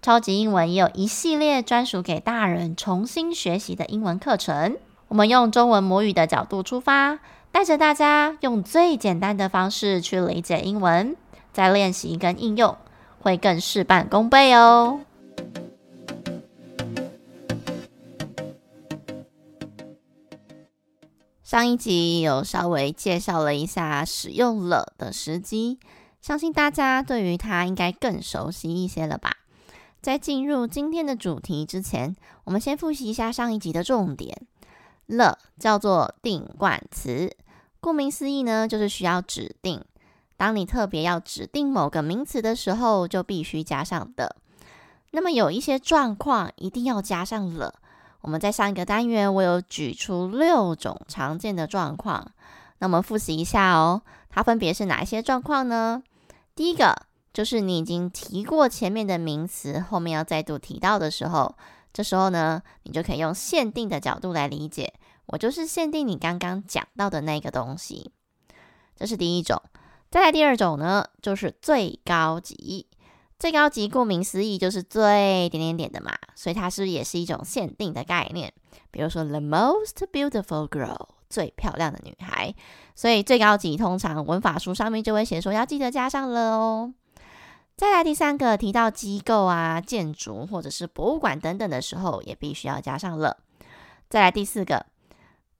超级英文也有一系列专属给大人重新学习的英文课程，我们用中文母语的角度出发，带着大家用最简单的方式去理解英文。再练习跟应用会更事半功倍哦。上一集有稍微介绍了一下使用了的时机，相信大家对于它应该更熟悉一些了吧？在进入今天的主题之前，我们先复习一下上一集的重点。了叫做定冠词，顾名思义呢，就是需要指定。当你特别要指定某个名词的时候，就必须加上的。那么有一些状况一定要加上了。我们在上一个单元，我有举出六种常见的状况。那我们复习一下哦，它分别是哪一些状况呢？第一个就是你已经提过前面的名词，后面要再度提到的时候，这时候呢，你就可以用限定的角度来理解。我就是限定你刚刚讲到的那个东西，这是第一种。再来第二种呢，就是最高级。最高级顾名思义就是最点点点的嘛，所以它是不是也是一种限定的概念？比如说 the most beautiful girl，最漂亮的女孩。所以最高级通常文法书上面就会写说要记得加上了哦。再来第三个，提到机构啊、建筑或者是博物馆等等的时候，也必须要加上了。再来第四个。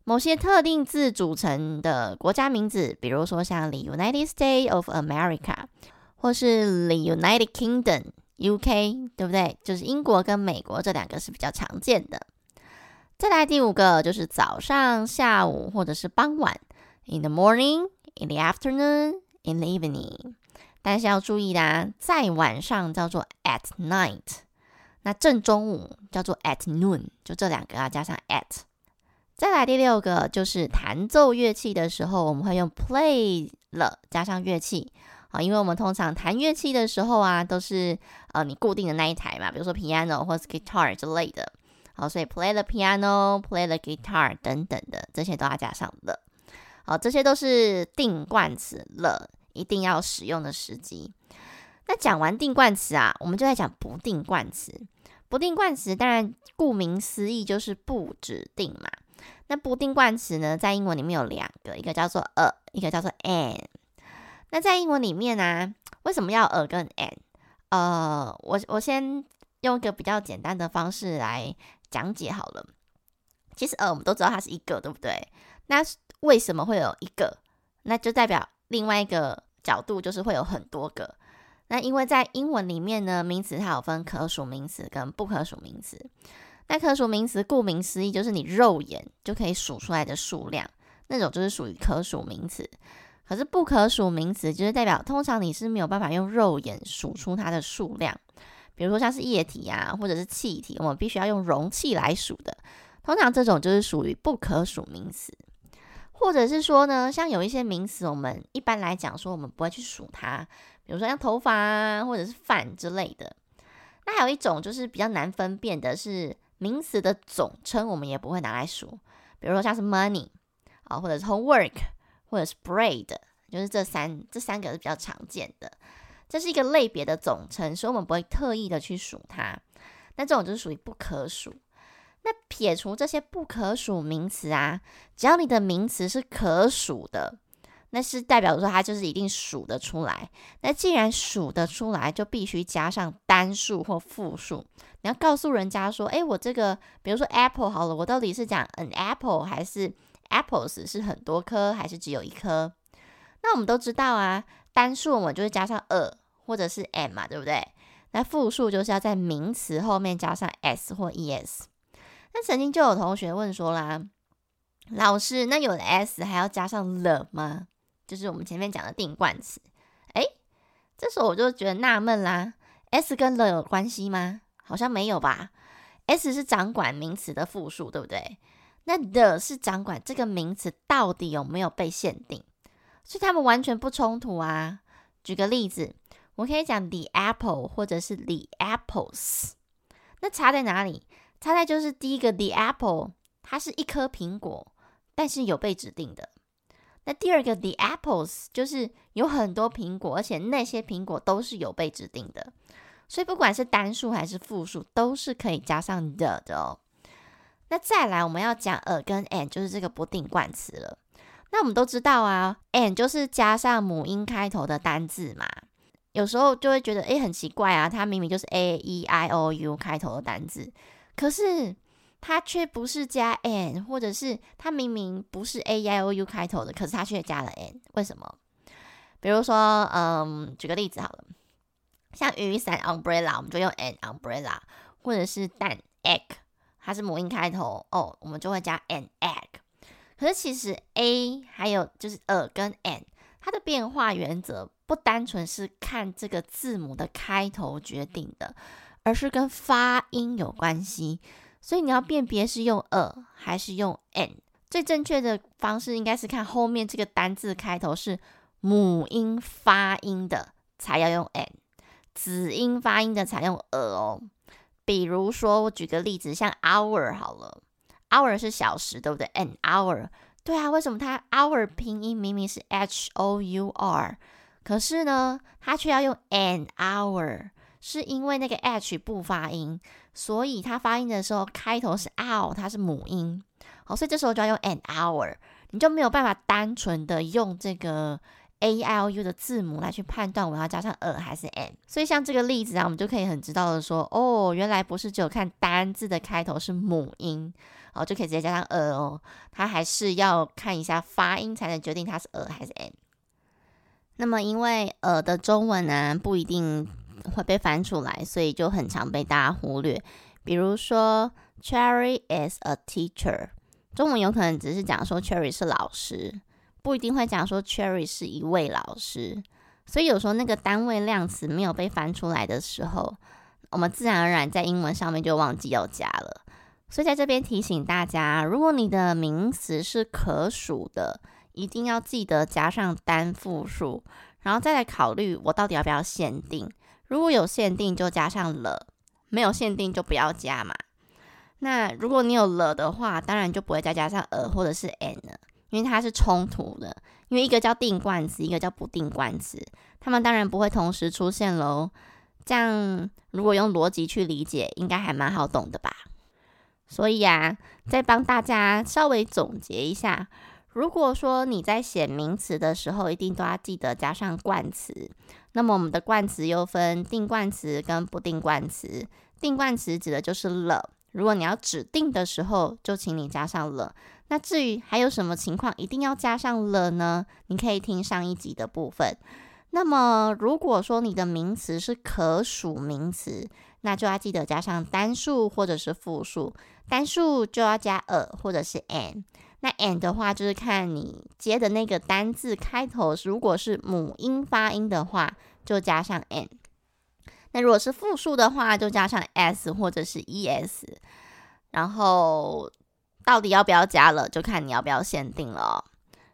某些特定字组成的国家名字，比如说像 the United States of America，或是 the United Kingdom（UK），对不对？就是英国跟美国这两个是比较常见的。再来第五个就是早上、下午或者是傍晚，in the morning，in the afternoon，in the evening。但是要注意啦，在晚上叫做 at night，那正中午叫做 at noon，就这两个要加上 at。再来第六个，就是弹奏乐器的时候，我们会用 play 了加上乐器。啊，因为我们通常弹乐器的时候啊，都是呃你固定的那一台嘛，比如说 piano 或是 guitar 之类的，好，所以 play the piano，play the guitar 等等的这些都要加上了，好，这些都是定冠词了，一定要使用的时机。那讲完定冠词啊，我们就在讲不定冠词。不定冠词当然顾名思义就是不指定嘛。那不定冠词呢，在英文里面有两个，一个叫做 a，一个叫做 an。那在英文里面呢、啊，为什么要 a 跟 an？呃，我我先用一个比较简单的方式来讲解好了。其实 a 我们都知道它是一个，对不对？那为什么会有一个？那就代表另外一个角度就是会有很多个。那因为在英文里面呢，名词它有分可数名词跟不可数名词。那可数名词，顾名思义，就是你肉眼就可以数出来的数量，那种就是属于可数名词。可是不可数名词，就是代表通常你是没有办法用肉眼数出它的数量。比如说像是液体啊，或者是气体，我们必须要用容器来数的。通常这种就是属于不可数名词。或者是说呢，像有一些名词，我们一般来讲说，我们不会去数它，比如说像头发啊，或者是饭之类的。那还有一种就是比较难分辨的是。名词的总称我们也不会拿来数，比如说像是 money 啊，或者是 homework，或者是 bread，就是这三这三个是比较常见的。这是一个类别的总称，所以我们不会特意的去数它。那这种就是属于不可数。那撇除这些不可数名词啊，只要你的名词是可数的。那是代表说它就是一定数得出来。那既然数得出来，就必须加上单数或复数。你要告诉人家说，诶，我这个，比如说 apple 好了，我到底是讲 an apple 还是 apples 是很多颗还是只有一颗？那我们都知道啊，单数我们就是加上 a 或者是 m 嘛，对不对？那复数就是要在名词后面加上 s 或 es。那曾经就有同学问说啦，老师，那有了 s 还要加上了吗？就是我们前面讲的定冠词，诶，这时候我就觉得纳闷啦，s 跟了有关系吗？好像没有吧？S 是掌管名词的复数，对不对？那 the 是掌管这个名词到底有没有被限定，所以它们完全不冲突啊。举个例子，我可以讲 the apple 或者是 the apples，那差在哪里？差在就是第一个 the apple，它是一颗苹果，但是有被指定的。那第二个 the apples 就是有很多苹果，而且那些苹果都是有被指定的。所以不管是单数还是复数，都是可以加上 the 的哦。那再来，我们要讲 a 跟 an，就是这个不定冠词了。那我们都知道啊，an 就是加上母音开头的单字嘛。有时候就会觉得，诶，很奇怪啊，它明明就是 a e i o u 开头的单字，可是它却不是加 n，或者是它明明不是 a i o u 开头的，可是它却加了 n，为什么？比如说，嗯，举个例子好了，像雨伞 umbrella，我们就用 an umbrella，或者是蛋 egg。它是母音开头哦，我们就会加 an egg。可是其实 a 还有就是 a 跟 an，它的变化原则不单纯是看这个字母的开头决定的，而是跟发音有关系。所以你要辨别是用 a 还是用 an，最正确的方式应该是看后面这个单字开头是母音发音的才要用 an，子音发音的才用 a 哦。比如说，我举个例子，像 hour 好了，hour 是小时，对不对？an hour，对啊，为什么它 hour 拼音明明是 h o u r，可是呢，它却要用 an hour，是因为那个 h 不发音，所以它发音的时候开头是 ow，它是母音，好，所以这时候就要用 an hour，你就没有办法单纯的用这个。a l u 的字母来去判断我要加上 a 还是 an，所以像这个例子啊，我们就可以很知道的说，哦，原来不是只有看单字的开头是母音，哦，就可以直接加上 a 哦，它还是要看一下发音才能决定它是 a 还是 an。那么因为 a 的中文呢不一定会被翻出来，所以就很常被大家忽略。比如说 Cherry is a teacher，中文有可能只是讲说 Cherry 是老师。不一定会讲说 Cherry 是一位老师，所以有时候那个单位量词没有被翻出来的时候，我们自然而然在英文上面就忘记要加了。所以在这边提醒大家，如果你的名词是可数的，一定要记得加上单复数，然后再来考虑我到底要不要限定。如果有限定就加上了，没有限定就不要加嘛。那如果你有了的话，当然就不会再加上 a 或者是 “n” 了。因为它是冲突的，因为一个叫定冠词，一个叫不定冠词，它们当然不会同时出现喽。这样如果用逻辑去理解，应该还蛮好懂的吧？所以啊，再帮大家稍微总结一下，如果说你在写名词的时候，一定都要记得加上冠词。那么我们的冠词又分定冠词跟不定冠词，定冠词指的就是了。如果你要指定的时候，就请你加上了。那至于还有什么情况一定要加上了呢？你可以听上一集的部分。那么如果说你的名词是可数名词，那就要记得加上单数或者是复数。单数就要加 a 或者是 an。那 and 的话，就是看你接的那个单字开头，如果是母音发音的话，就加上 and。那如果是复数的话，就加上 s 或者是 es。然后。到底要不要加了，就看你要不要限定了哦。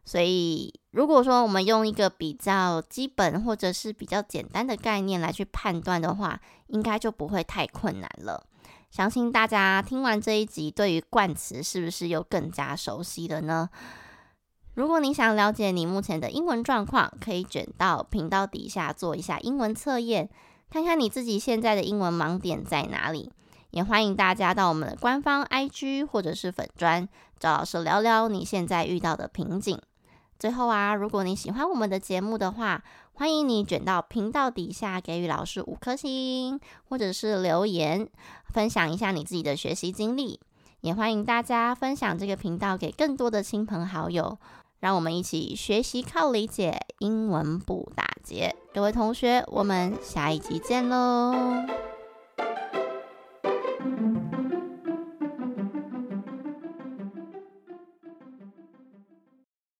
所以，如果说我们用一个比较基本或者是比较简单的概念来去判断的话，应该就不会太困难了。相信大家听完这一集，对于冠词是不是又更加熟悉了呢？如果你想了解你目前的英文状况，可以卷到频道底下做一下英文测验，看看你自己现在的英文盲点在哪里。也欢迎大家到我们的官方 IG 或者是粉专找老师聊聊你现在遇到的瓶颈。最后啊，如果你喜欢我们的节目的话，欢迎你卷到频道底下给予老师五颗星，或者是留言分享一下你自己的学习经历。也欢迎大家分享这个频道给更多的亲朋好友，让我们一起学习靠理解，英文不打结。各位同学，我们下一集见喽！